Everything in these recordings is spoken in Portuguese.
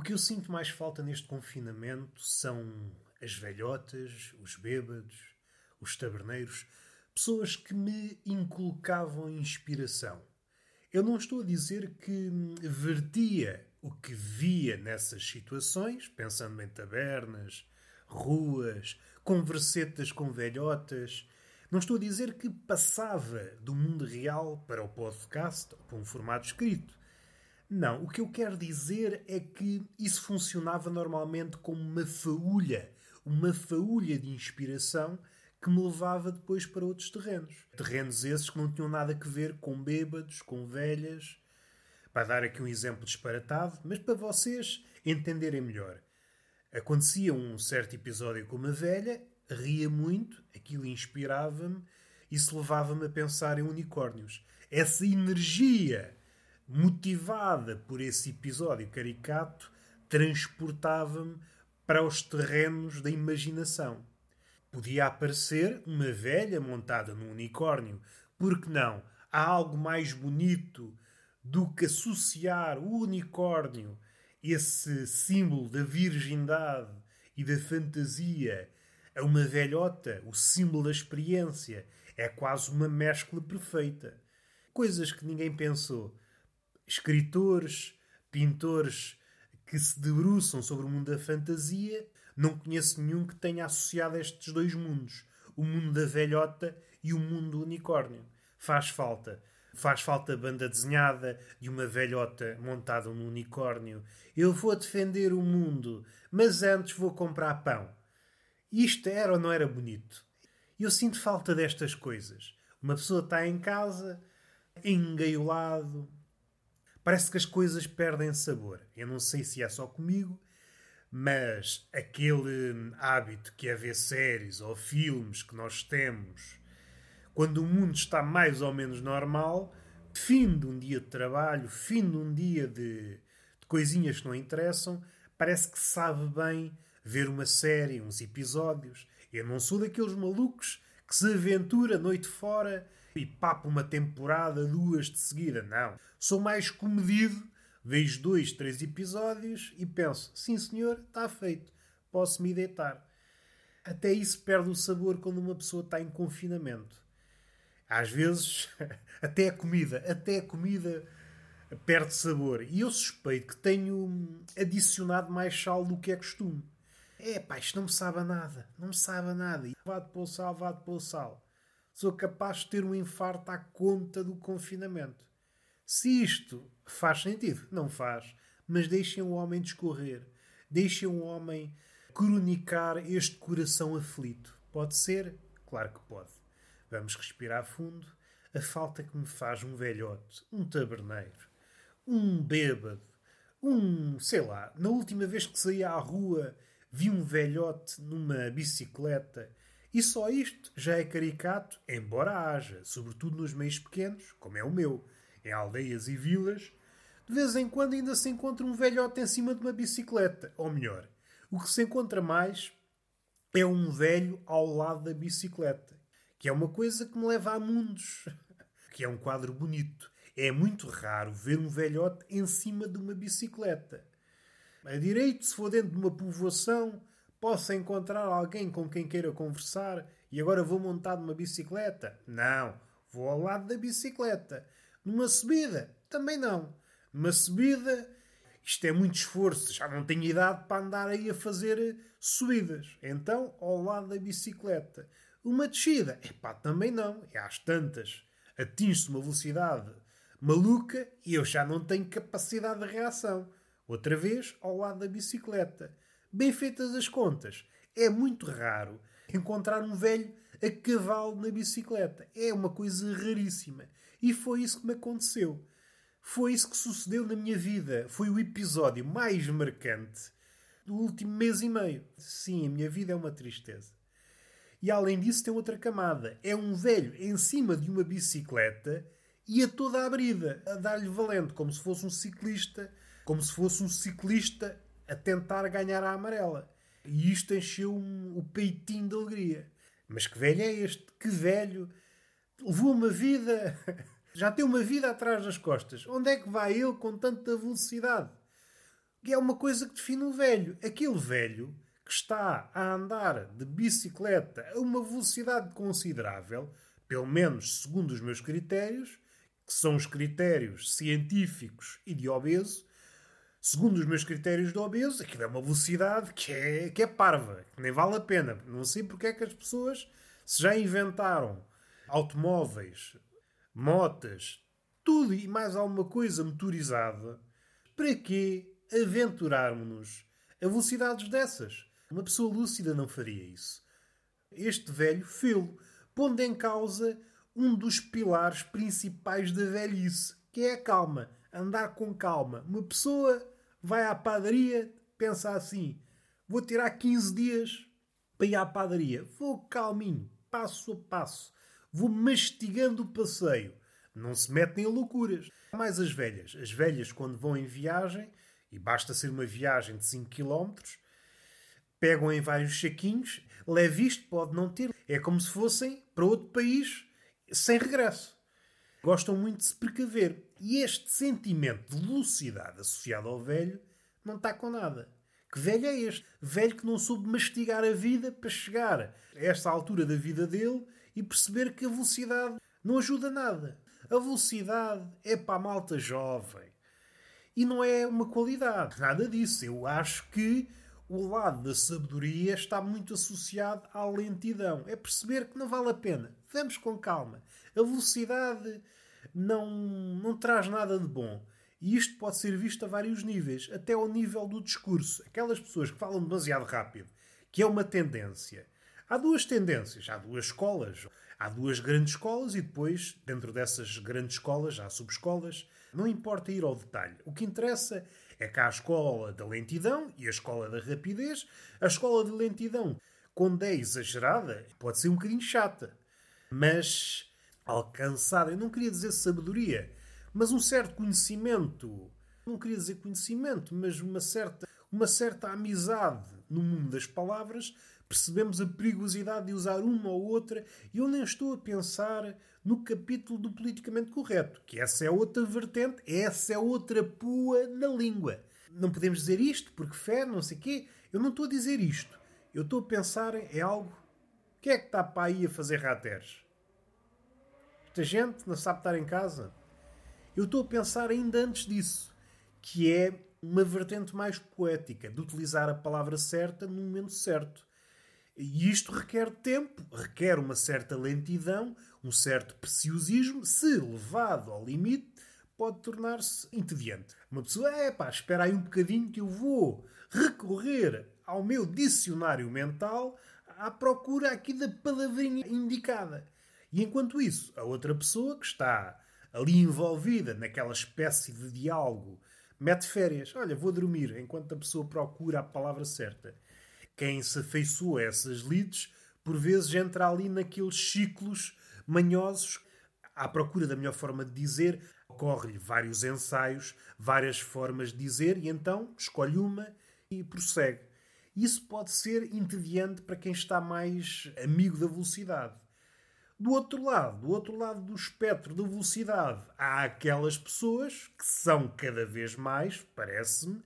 O que eu sinto mais falta neste confinamento são as velhotas, os bêbados, os taberneiros, pessoas que me inculcavam inspiração. Eu não estou a dizer que vertia o que via nessas situações, pensando em tabernas, ruas, conversetas com velhotas. Não estou a dizer que passava do mundo real para o podcast ou para um formato escrito. Não, o que eu quero dizer é que isso funcionava normalmente como uma faúlha, uma faúlha de inspiração que me levava depois para outros terrenos. Terrenos esses que não tinham nada a ver com bêbados, com velhas. Para dar aqui um exemplo disparatado, mas para vocês entenderem melhor. Acontecia um certo episódio com uma velha, ria muito, aquilo inspirava-me se levava-me a pensar em unicórnios. Essa energia motivada por esse episódio caricato, transportava-me para os terrenos da imaginação. Podia aparecer uma velha montada num unicórnio, porque não? Há algo mais bonito do que associar o unicórnio, esse símbolo da virgindade e da fantasia, a uma velhota, o símbolo da experiência. É quase uma mescla perfeita. Coisas que ninguém pensou escritores, pintores que se debruçam sobre o mundo da fantasia, não conheço nenhum que tenha associado estes dois mundos, o mundo da velhota e o mundo do unicórnio. Faz falta. Faz falta banda desenhada de uma velhota montada num unicórnio. Eu vou defender o mundo, mas antes vou comprar pão. Isto era ou não era bonito? Eu sinto falta destas coisas. Uma pessoa está em casa, engaiolado, parece que as coisas perdem sabor. Eu não sei se é só comigo, mas aquele hum, hábito que é ver séries ou filmes que nós temos quando o mundo está mais ou menos normal, fim de um dia de trabalho, fim de um dia de, de coisinhas que não interessam, parece que sabe bem ver uma série, uns episódios. Eu não sou daqueles malucos que se aventura noite fora e papo uma temporada, duas de seguida. Não. Sou mais comedido, vejo dois, três episódios e penso: sim senhor, está feito, posso me deitar. Até isso perde o sabor quando uma pessoa está em confinamento. Às vezes, até a comida, até a comida perde sabor. E eu suspeito que tenho adicionado mais sal do que é costume. É pá, isto não me sabe a nada, não me sabe a nada. Vá de pôr sal, vá de pôr sal sou capaz de ter um infarto à conta do confinamento. Se isto faz sentido, não faz, mas deixem o homem discorrer, deixem o homem cronicar este coração aflito. Pode ser? Claro que pode. Vamos respirar fundo. A falta que me faz um velhote, um taberneiro, um bêbado, um, sei lá, na última vez que saí à rua vi um velhote numa bicicleta e só isto já é caricato, embora haja, sobretudo nos meios pequenos, como é o meu, em aldeias e vilas, de vez em quando ainda se encontra um velhote em cima de uma bicicleta. Ou melhor, o que se encontra mais é um velho ao lado da bicicleta, que é uma coisa que me leva a mundos, que é um quadro bonito. É muito raro ver um velhote em cima de uma bicicleta. A direito, se for dentro de uma povoação, possa encontrar alguém com quem queira conversar e agora vou montar numa bicicleta? Não, vou ao lado da bicicleta. Numa subida? Também não. Numa subida, isto é muito esforço, já não tenho idade para andar aí a fazer subidas. Então, ao lado da bicicleta. Uma descida? Epá, também não. É às tantas. Atinge-se uma velocidade maluca e eu já não tenho capacidade de reação. Outra vez, ao lado da bicicleta. Bem feitas as contas, é muito raro encontrar um velho a cavalo na bicicleta. É uma coisa raríssima. E foi isso que me aconteceu. Foi isso que sucedeu na minha vida. Foi o episódio mais marcante do último mês e meio. Sim, a minha vida é uma tristeza. E além disso, tem outra camada. É um velho em cima de uma bicicleta e a toda a brida, a dar-lhe valente, como se fosse um ciclista, como se fosse um ciclista a tentar ganhar a amarela. E isto encheu-me o peitinho de alegria. Mas que velho é este? Que velho! Levou uma vida. Já tem uma vida atrás das costas. Onde é que vai ele com tanta velocidade? que é uma coisa que define o velho. Aquele velho que está a andar de bicicleta a uma velocidade considerável, pelo menos segundo os meus critérios, que são os critérios científicos e de obeso, segundo os meus critérios de obeso, aquilo é uma velocidade que é, que é parva, que nem vale a pena. Não sei porque é que as pessoas se já inventaram automóveis, motas, tudo e mais alguma coisa motorizada, para que aventurarmos-nos a velocidades dessas? Uma pessoa lúcida não faria isso. Este velho fê-lo, pondo em causa um dos pilares principais da velhice, que é a calma. Andar com calma. Uma pessoa vai à padaria, pensa assim: vou tirar 15 dias para ir à padaria. Vou calminho, passo a passo. Vou mastigando o passeio. Não se metem em loucuras. Mais as velhas. As velhas, quando vão em viagem, e basta ser uma viagem de 5 km, pegam em vários saquinhos, leve isto, pode não ter. É como se fossem para outro país sem regresso. Gostam muito de se precaver. E este sentimento de velocidade associado ao velho não está com nada. Que velho é este? Velho que não soube mastigar a vida para chegar a esta altura da vida dele e perceber que a velocidade não ajuda nada. A velocidade é para a malta jovem. E não é uma qualidade, nada disso. Eu acho que o lado da sabedoria está muito associado à lentidão. É perceber que não vale a pena. Vamos com calma. A velocidade não, não traz nada de bom. E isto pode ser visto a vários níveis, até ao nível do discurso. Aquelas pessoas que falam demasiado rápido, que é uma tendência. Há duas tendências, há duas escolas. Há duas grandes escolas e depois, dentro dessas grandes escolas, há subescolas. Não importa ir ao detalhe. O que interessa é que há a escola da lentidão e a escola da rapidez. A escola de lentidão, quando é exagerada, pode ser um bocadinho chata. Mas alcançar, eu não queria dizer sabedoria, mas um certo conhecimento. Não queria dizer conhecimento, mas uma certa, uma certa amizade no mundo das palavras percebemos a perigosidade de usar uma ou outra, e eu nem estou a pensar no capítulo do politicamente correto, que essa é outra vertente, essa é outra pua na língua. Não podemos dizer isto porque fé, não sei quê. Eu não estou a dizer isto. Eu estou a pensar em algo. Quem é que está para aí a fazer rateres? Esta gente não sabe estar em casa. Eu estou a pensar ainda antes disso, que é uma vertente mais poética, de utilizar a palavra certa no momento certo. E isto requer tempo, requer uma certa lentidão, um certo preciosismo, se levado ao limite, pode tornar-se entediante. Uma pessoa, é pá, espera aí um bocadinho que eu vou recorrer ao meu dicionário mental à procura aqui da palavrinha indicada. E enquanto isso, a outra pessoa que está ali envolvida naquela espécie de diálogo mete férias. Olha, vou dormir enquanto a pessoa procura a palavra certa quem se afeiçoa a essas lides, por vezes entra ali naqueles ciclos manhosos à procura da melhor forma de dizer. Ocorre-lhe vários ensaios, várias formas de dizer, e então escolhe uma e prossegue. Isso pode ser entediante para quem está mais amigo da velocidade. Do outro lado, do outro lado do espectro da velocidade, há aquelas pessoas que são cada vez mais, parece-me,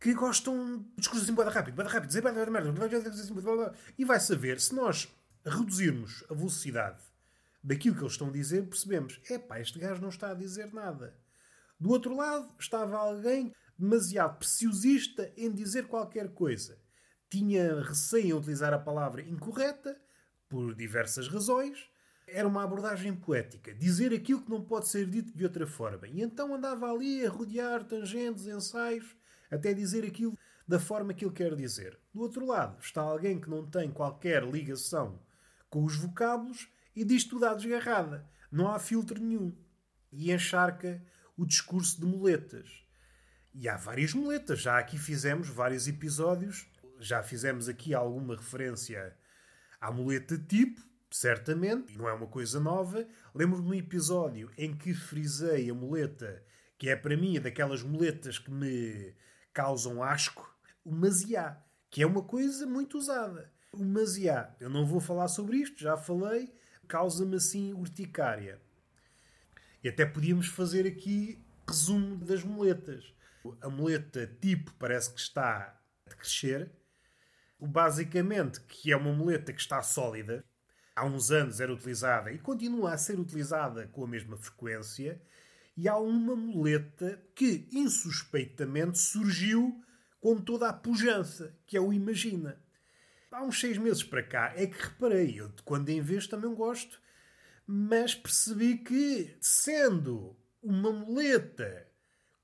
que gostam de discursos assim, bada rápido, bada rápido, dizer bada merda, e vai saber, se nós reduzirmos a velocidade daquilo que eles estão a dizer, percebemos, epá, este gajo não está a dizer nada. Do outro lado, estava alguém demasiado preciosista em dizer qualquer coisa. Tinha receio em utilizar a palavra incorreta, por diversas razões. Era uma abordagem poética, dizer aquilo que não pode ser dito de outra forma. E então andava ali a rodear tangentes, ensaios, até dizer aquilo da forma que ele quer dizer. Do outro lado, está alguém que não tem qualquer ligação com os vocábulos e diz tudo à desgarrada. Não há filtro nenhum. E encharca o discurso de muletas. E há várias muletas. Já aqui fizemos vários episódios. Já fizemos aqui alguma referência à muleta tipo, certamente, e não é uma coisa nova. Lembro-me de um episódio em que frisei a muleta, que é para mim daquelas muletas que me causam asco, o maziá, que é uma coisa muito usada. O maziá, eu não vou falar sobre isto, já falei, causa-me assim urticária. E até podíamos fazer aqui resumo das muletas. A muleta tipo parece que está a crescer. Basicamente, que é uma muleta que está sólida. Há uns anos era utilizada e continua a ser utilizada com a mesma frequência. E há uma muleta que, insuspeitamente, surgiu com toda a pujança, que é o Imagina. Há uns seis meses para cá é que reparei, eu de quando em vez também gosto, mas percebi que, sendo uma muleta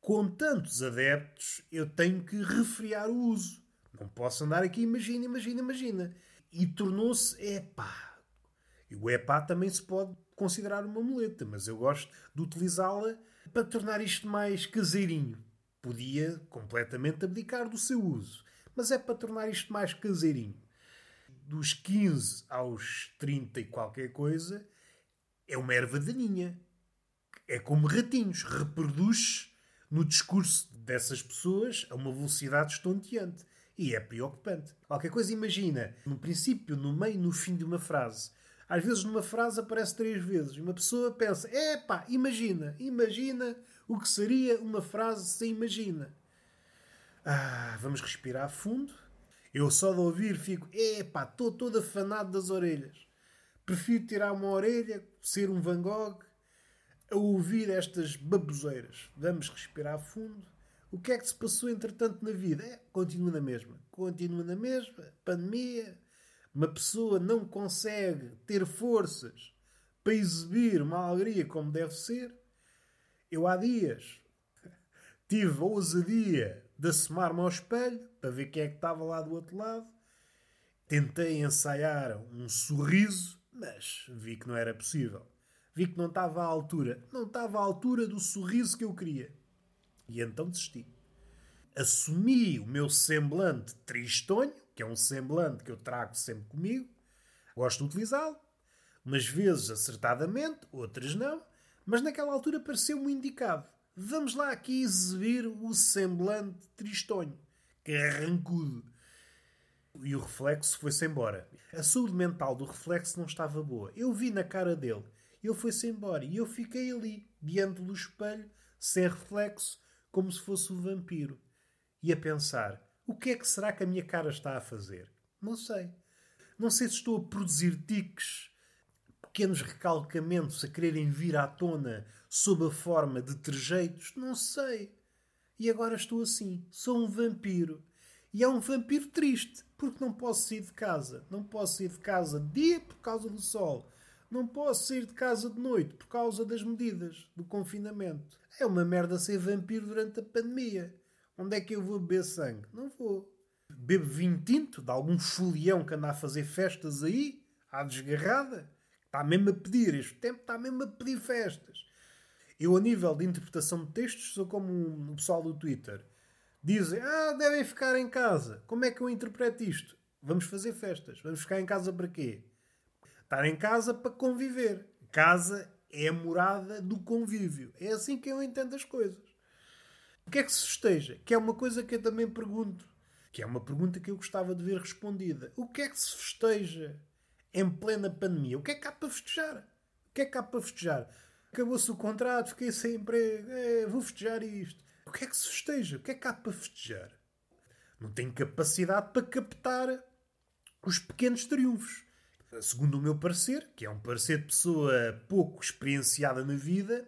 com tantos adeptos, eu tenho que refriar o uso. Não posso andar aqui, imagina, imagina, imagina. E tornou-se epá. E o epá também se pode considerar uma muleta, mas eu gosto de utilizá-la para tornar isto mais caseirinho. Podia completamente abdicar do seu uso, mas é para tornar isto mais caseirinho. Dos 15 aos 30 e qualquer coisa, é uma erva daninha. É como ratinhos, reproduz no discurso dessas pessoas a uma velocidade estonteante. E é preocupante. Qualquer coisa, imagina, no princípio, no meio, no fim de uma frase. Às vezes numa frase aparece três vezes. Uma pessoa pensa, epá, imagina, imagina o que seria uma frase sem imagina. Ah, vamos respirar fundo. Eu só de ouvir fico, epá, estou todo afanado das orelhas. Prefiro tirar uma orelha, ser um Van Gogh, a ouvir estas baboseiras. Vamos respirar fundo. O que é que se passou entretanto na vida? É, continua na mesma. Continua na mesma. Pandemia. Uma pessoa não consegue ter forças para exibir uma alegria como deve ser. Eu há dias tive a ousadia de assomar-me ao espelho para ver quem é que estava lá do outro lado. Tentei ensaiar um sorriso, mas vi que não era possível. Vi que não estava à altura. Não estava à altura do sorriso que eu queria. E então desisti. Assumi o meu semblante tristonho, que é um semblante que eu trago sempre comigo. Gosto de utilizá-lo. Umas vezes acertadamente, outras não. Mas naquela altura pareceu-me indicado. Vamos lá aqui exibir o semblante tristonho, que é arrancudo. E o reflexo foi-se embora. A saúde mental do reflexo não estava boa. Eu vi na cara dele. Ele foi-se embora. E eu fiquei ali, diante do espelho, sem reflexo, como se fosse um vampiro. E a pensar: o que é que será que a minha cara está a fazer? Não sei. Não sei se estou a produzir tiques, pequenos recalcamentos a quererem vir à tona sob a forma de trejeitos. Não sei. E agora estou assim. Sou um vampiro. E é um vampiro triste, porque não posso sair de casa. Não posso sair de casa dia por causa do sol. Não posso sair de casa de noite por causa das medidas do confinamento. É uma merda ser vampiro durante a pandemia. Onde é que eu vou beber sangue? Não vou. Bebo vinho tinto de algum folião que anda a fazer festas aí, à desgarrada. Está mesmo a pedir, este tempo está mesmo a pedir festas. Eu, a nível de interpretação de textos, sou como o pessoal do Twitter. Dizem, ah, devem ficar em casa. Como é que eu interpreto isto? Vamos fazer festas. Vamos ficar em casa para quê? Estar em casa para conviver. Casa é a morada do convívio. É assim que eu entendo as coisas. O que é que se festeja? Que é uma coisa que eu também pergunto. Que é uma pergunta que eu gostava de ver respondida. O que é que se festeja em plena pandemia? O que é que há para festejar? O que é que há para festejar? Acabou-se o contrato, fiquei sem emprego, é, vou festejar isto. O que é que se festeja? O que é que há para festejar? Não tenho capacidade para captar os pequenos triunfos. Segundo o meu parecer, que é um parecer de pessoa pouco experienciada na vida,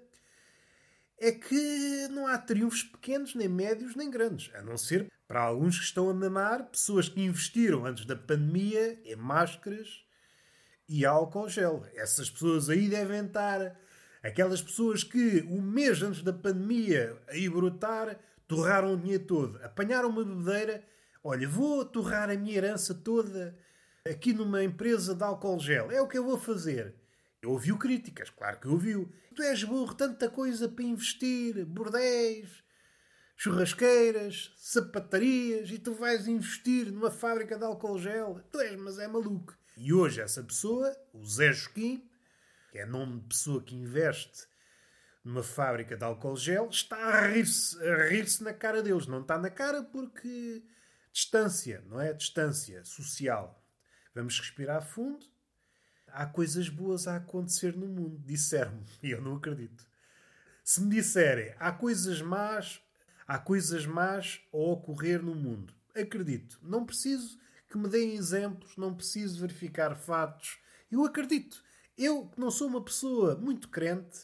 é que não há triunfos pequenos, nem médios, nem grandes. A não ser para alguns que estão a mamar, pessoas que investiram antes da pandemia em máscaras e álcool gel. Essas pessoas aí devem estar. Aquelas pessoas que, um mês antes da pandemia, aí brotar, torraram o dinheiro todo. Apanharam uma bebedeira. Olha, vou torrar a minha herança toda aqui numa empresa de álcool gel. É o que eu vou fazer. Eu ouviu críticas, claro que ouviu. Tu és burro, tanta coisa para investir, bordéis, churrasqueiras, sapatarias, e tu vais investir numa fábrica de álcool gel. Tu és, mas é maluco. E hoje essa pessoa, o Zé Joaquim, que é nome de pessoa que investe numa fábrica de álcool gel, está a rir-se a rir na cara deles. Não está na cara porque distância, não é? Distância social. Vamos respirar fundo. Há coisas boas a acontecer no mundo, disseram-me, e eu não acredito. Se me disserem há coisas más, Há coisas más a ocorrer no mundo. Acredito. Não preciso que me deem exemplos, não preciso verificar fatos. Eu acredito. Eu, que não sou uma pessoa muito crente,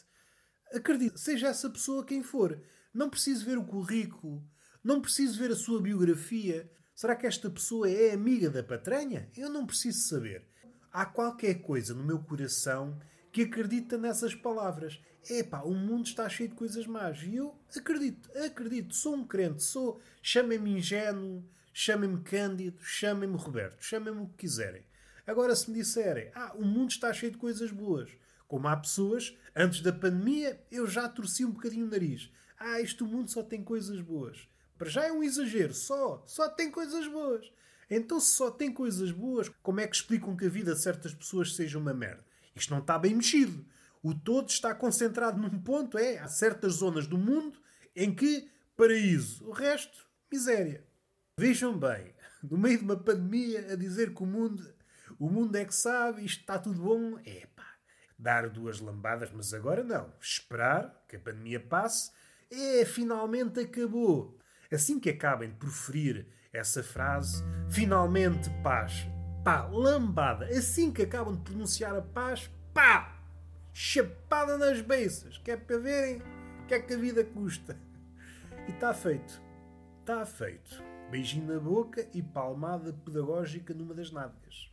acredito. Seja essa pessoa quem for. Não preciso ver o currículo, não preciso ver a sua biografia. Será que esta pessoa é amiga da patranha? Eu não preciso saber. Há qualquer coisa no meu coração que acredita nessas palavras. Epá, o mundo está cheio de coisas más. E eu acredito, acredito. Sou um crente, sou. Chamem-me ingênuo, chamem-me Cândido, chamem-me Roberto, chamem-me o que quiserem. Agora, se me disserem, ah, o mundo está cheio de coisas boas. Como há pessoas, antes da pandemia, eu já torci um bocadinho o nariz. Ah, este mundo só tem coisas boas. Para já é um exagero, só. Só tem coisas boas. Então, se só tem coisas boas, como é que explicam que a vida de certas pessoas seja uma merda? Isto não está bem mexido. O todo está concentrado num ponto, é, há certas zonas do mundo em que paraíso. O resto, miséria. Vejam bem, no meio de uma pandemia, a dizer que o mundo, o mundo é que sabe, isto está tudo bom, é pá, dar duas lambadas, mas agora não. Esperar que a pandemia passe, é, finalmente acabou. Assim que acabem de proferir essa frase, finalmente paz, pá, lambada. Assim que acabam de pronunciar a paz, pá, chapada nas beiças. Que é para verem que é que a vida custa. E está feito. Está feito. Beijinho na boca e palmada pedagógica numa das nádegas.